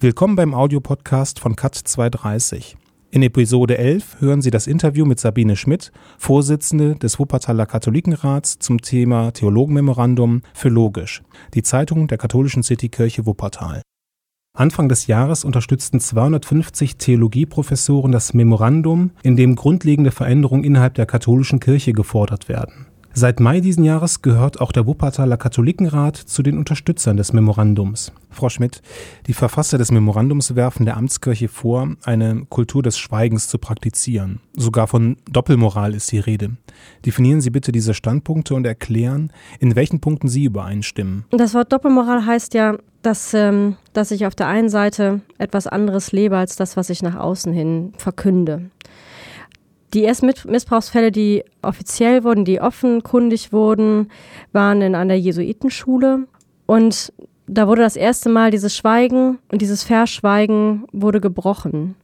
Willkommen beim Audiopodcast von CAT 230. In Episode 11 hören Sie das Interview mit Sabine Schmidt, Vorsitzende des Wuppertaler Katholikenrats zum Thema Theologenmemorandum für Logisch, die Zeitung der katholischen Citykirche Wuppertal. Anfang des Jahres unterstützten 250 Theologieprofessoren das Memorandum, in dem grundlegende Veränderungen innerhalb der katholischen Kirche gefordert werden. Seit Mai diesen Jahres gehört auch der Wuppertaler Katholikenrat zu den Unterstützern des Memorandums. Frau Schmidt, die Verfasser des Memorandums werfen der Amtskirche vor, eine Kultur des Schweigens zu praktizieren. Sogar von Doppelmoral ist die Rede. Definieren Sie bitte diese Standpunkte und erklären, in welchen Punkten Sie übereinstimmen. Das Wort Doppelmoral heißt ja, dass, ähm, dass ich auf der einen Seite etwas anderes lebe als das, was ich nach außen hin verkünde. Die ersten Missbrauchsfälle, die offiziell wurden, die offenkundig wurden, waren in einer Jesuitenschule. Und da wurde das erste Mal dieses Schweigen und dieses Verschweigen wurde gebrochen.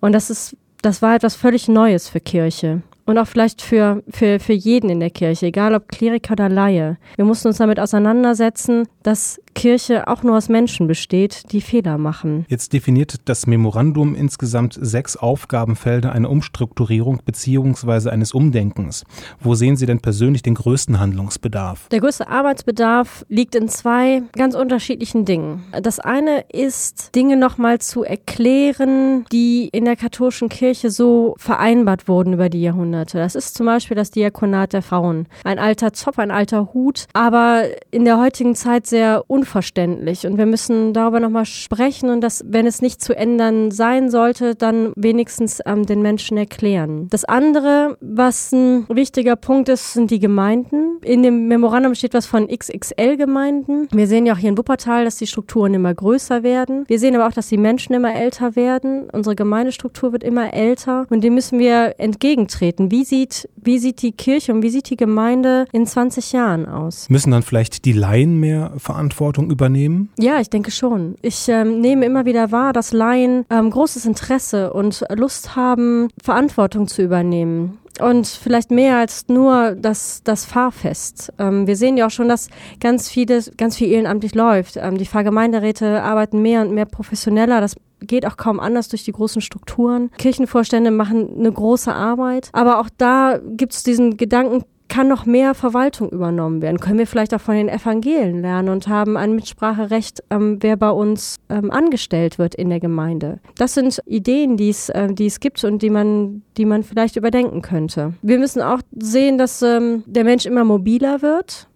Und das ist, das war etwas völlig Neues für Kirche und auch vielleicht für, für, für jeden in der Kirche, egal ob Kleriker oder Laie. Wir mussten uns damit auseinandersetzen, dass Kirche auch nur aus Menschen besteht, die Fehler machen. Jetzt definiert das Memorandum insgesamt sechs Aufgabenfelder einer Umstrukturierung bzw. eines Umdenkens. Wo sehen Sie denn persönlich den größten Handlungsbedarf? Der größte Arbeitsbedarf liegt in zwei ganz unterschiedlichen Dingen. Das eine ist, Dinge nochmal zu erklären, die in der katholischen Kirche so vereinbart wurden über die Jahrhunderte. Das ist zum Beispiel das Diakonat der Frauen. Ein alter Zopf, ein alter Hut, aber in der heutigen Zeit sehr unverständlich unverständlich. Und wir müssen darüber nochmal sprechen und das, wenn es nicht zu ändern sein sollte, dann wenigstens ähm, den Menschen erklären. Das andere, was ein wichtiger Punkt ist, sind die Gemeinden. In dem Memorandum steht was von XXL-Gemeinden. Wir sehen ja auch hier in Wuppertal, dass die Strukturen immer größer werden. Wir sehen aber auch, dass die Menschen immer älter werden. Unsere Gemeindestruktur wird immer älter und dem müssen wir entgegentreten. Wie sieht, wie sieht die Kirche und wie sieht die Gemeinde in 20 Jahren aus? Müssen dann vielleicht die Laien mehr Verantwortung Verantwortung übernehmen? Ja, ich denke schon. Ich ähm, nehme immer wieder wahr, dass Laien ähm, großes Interesse und Lust haben, Verantwortung zu übernehmen. Und vielleicht mehr als nur das, das Fahrfest. Ähm, wir sehen ja auch schon, dass ganz vieles, ganz viel ehrenamtlich läuft. Ähm, die Pfarrgemeinderäte arbeiten mehr und mehr professioneller. Das geht auch kaum anders durch die großen Strukturen. Kirchenvorstände machen eine große Arbeit. Aber auch da gibt es diesen Gedanken, kann noch mehr Verwaltung übernommen werden? Können wir vielleicht auch von den Evangelien lernen und haben ein Mitspracherecht, ähm, wer bei uns ähm, angestellt wird in der Gemeinde? Das sind Ideen, die es, äh, die es gibt und die man, die man vielleicht überdenken könnte. Wir müssen auch sehen, dass ähm, der Mensch immer mobiler wird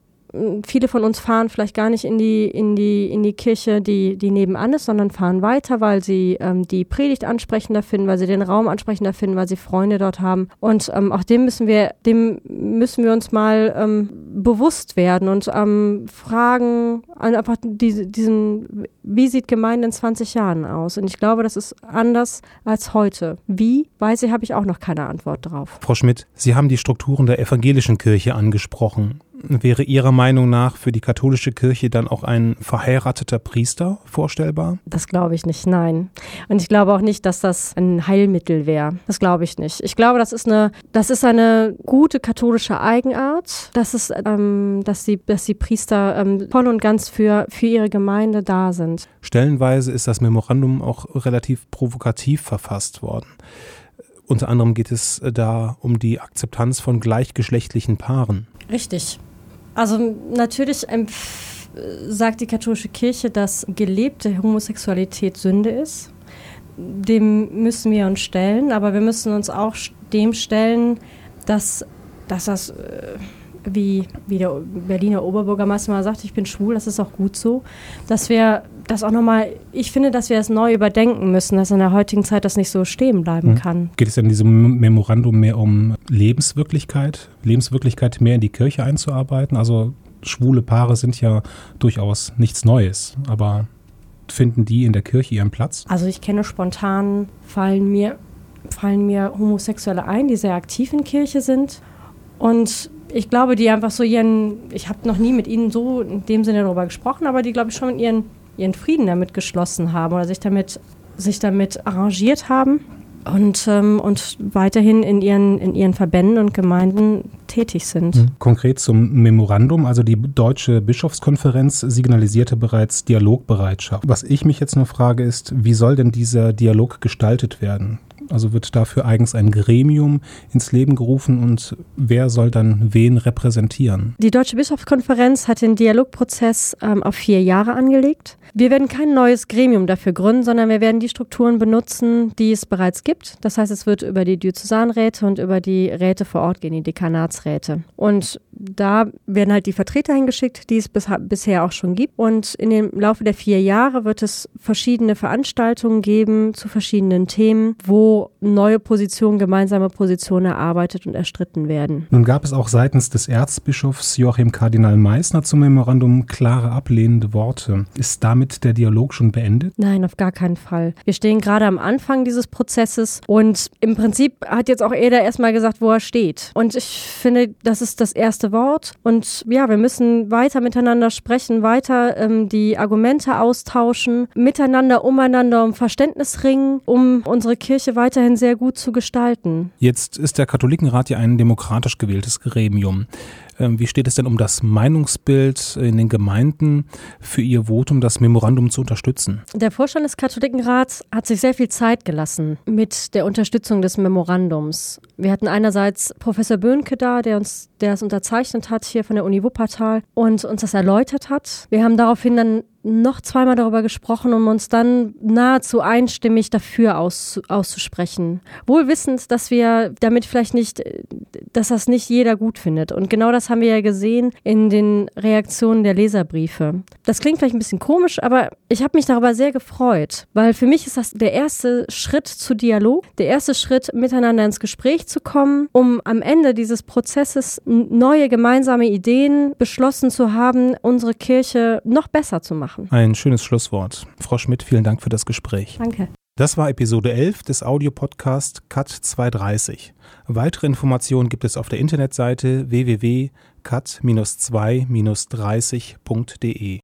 viele von uns fahren vielleicht gar nicht in die, in die, in die Kirche, die, die nebenan ist, sondern fahren weiter, weil sie ähm, die Predigt ansprechender finden, weil sie den Raum ansprechender finden, weil sie Freunde dort haben. Und ähm, auch dem müssen wir, dem müssen wir uns mal ähm, bewusst werden und ähm, fragen, einfach diese, diesen, wie sieht Gemeinde in 20 Jahren aus? Und ich glaube, das ist anders als heute. Wie? Weiß ich, habe ich auch noch keine Antwort drauf. Frau Schmidt, Sie haben die Strukturen der evangelischen Kirche angesprochen. Wäre Ihrer Meinung nach für die katholische Kirche dann auch ein verheirateter Priester vorstellbar? Das glaube ich nicht, nein. Und ich glaube auch nicht, dass das ein Heilmittel wäre. Das glaube ich nicht. Ich glaube, das ist eine, das ist eine gute katholische Eigenart, dass, es, ähm, dass, die, dass die Priester ähm, voll und ganz für, für ihre Gemeinde da sind. Stellenweise ist das Memorandum auch relativ provokativ verfasst worden. Unter anderem geht es da um die Akzeptanz von gleichgeschlechtlichen Paaren. Richtig. Also natürlich sagt die katholische Kirche, dass gelebte Homosexualität Sünde ist. Dem müssen wir uns stellen, aber wir müssen uns auch dem stellen, dass, dass das, äh, wie, wie der Berliner Oberbürgermeister mal sagt, ich bin schwul, das ist auch gut so, dass wir das auch nochmal, ich finde, dass wir es das neu überdenken müssen, dass in der heutigen Zeit das nicht so stehen bleiben mhm. kann. Geht es in diesem Memorandum mehr um Lebenswirklichkeit, Lebenswirklichkeit mehr in die Kirche einzuarbeiten? Also schwule Paare sind ja durchaus nichts Neues, aber finden die in der Kirche ihren Platz? Also ich kenne spontan, fallen mir, fallen mir Homosexuelle ein, die sehr aktiv in Kirche sind und ich glaube, die einfach so ihren, ich habe noch nie mit ihnen so in dem Sinne darüber gesprochen, aber die, glaube ich, schon ihren ihren Frieden damit geschlossen haben oder sich damit, sich damit arrangiert haben. und, ähm, und weiterhin in ihren, in ihren Verbänden und Gemeinden tätig sind. Mhm. Konkret zum Memorandum, also die Deutsche Bischofskonferenz signalisierte bereits Dialogbereitschaft. Was ich mich jetzt nur frage ist, wie soll denn dieser Dialog gestaltet werden? Also wird dafür eigens ein Gremium ins Leben gerufen und wer soll dann wen repräsentieren? Die Deutsche Bischofskonferenz hat den Dialogprozess ähm, auf vier Jahre angelegt. Wir werden kein neues Gremium dafür gründen, sondern wir werden die Strukturen benutzen, die es bereits gibt. Das heißt, es wird über die Diözesanräte und über die Räte vor Ort gehen, die Dekanatsräte. Und da werden halt die Vertreter hingeschickt, die es bis, bisher auch schon gibt. Und in dem Laufe der vier Jahre wird es verschiedene Veranstaltungen geben zu verschiedenen Themen, wo neue Positionen, gemeinsame Positionen erarbeitet und erstritten werden. Nun gab es auch seitens des Erzbischofs Joachim Kardinal Meissner zum Memorandum klare ablehnende Worte. Ist damit der Dialog schon beendet? Nein, auf gar keinen Fall. Wir stehen gerade am Anfang dieses Prozesses und im Prinzip hat jetzt auch Eder erstmal gesagt, wo er steht. Und ich finde, das ist das erste Wort. Und ja, wir müssen weiter miteinander sprechen, weiter ähm, die Argumente austauschen, miteinander, umeinander um Verständnis ringen, um unsere Kirche weiterhin sehr gut zu gestalten. Jetzt ist der Katholikenrat ja ein demokratisch gewähltes Gremium. Ähm, wie steht es denn um das Meinungsbild in den Gemeinden für Ihr Votum, das Memorandum zu unterstützen? Der Vorstand des Katholikenrats hat sich sehr viel Zeit gelassen mit der Unterstützung des Memorandums. Wir hatten einerseits Professor Böhnke da, der uns, der es unterzeichnet hat hier von der Uni Wuppertal und uns das erläutert hat. Wir haben daraufhin dann noch zweimal darüber gesprochen, um uns dann nahezu einstimmig dafür aus, auszusprechen. Wohl wissend, dass wir damit vielleicht nicht, dass das nicht jeder gut findet. Und genau das haben wir ja gesehen in den Reaktionen der Leserbriefe. Das klingt vielleicht ein bisschen komisch, aber ich habe mich darüber sehr gefreut, weil für mich ist das der erste Schritt zu Dialog, der erste Schritt, miteinander ins Gespräch zu kommen, um am Ende dieses Prozesses neue gemeinsame Ideen beschlossen zu haben, unsere Kirche noch besser zu machen machen. Ein schönes Schlusswort. Frau Schmidt, vielen Dank für das Gespräch. Danke. Das war Episode 11 des Audiopodcast Cut 230. Weitere Informationen gibt es auf der Internetseite www.cut-2-30.de.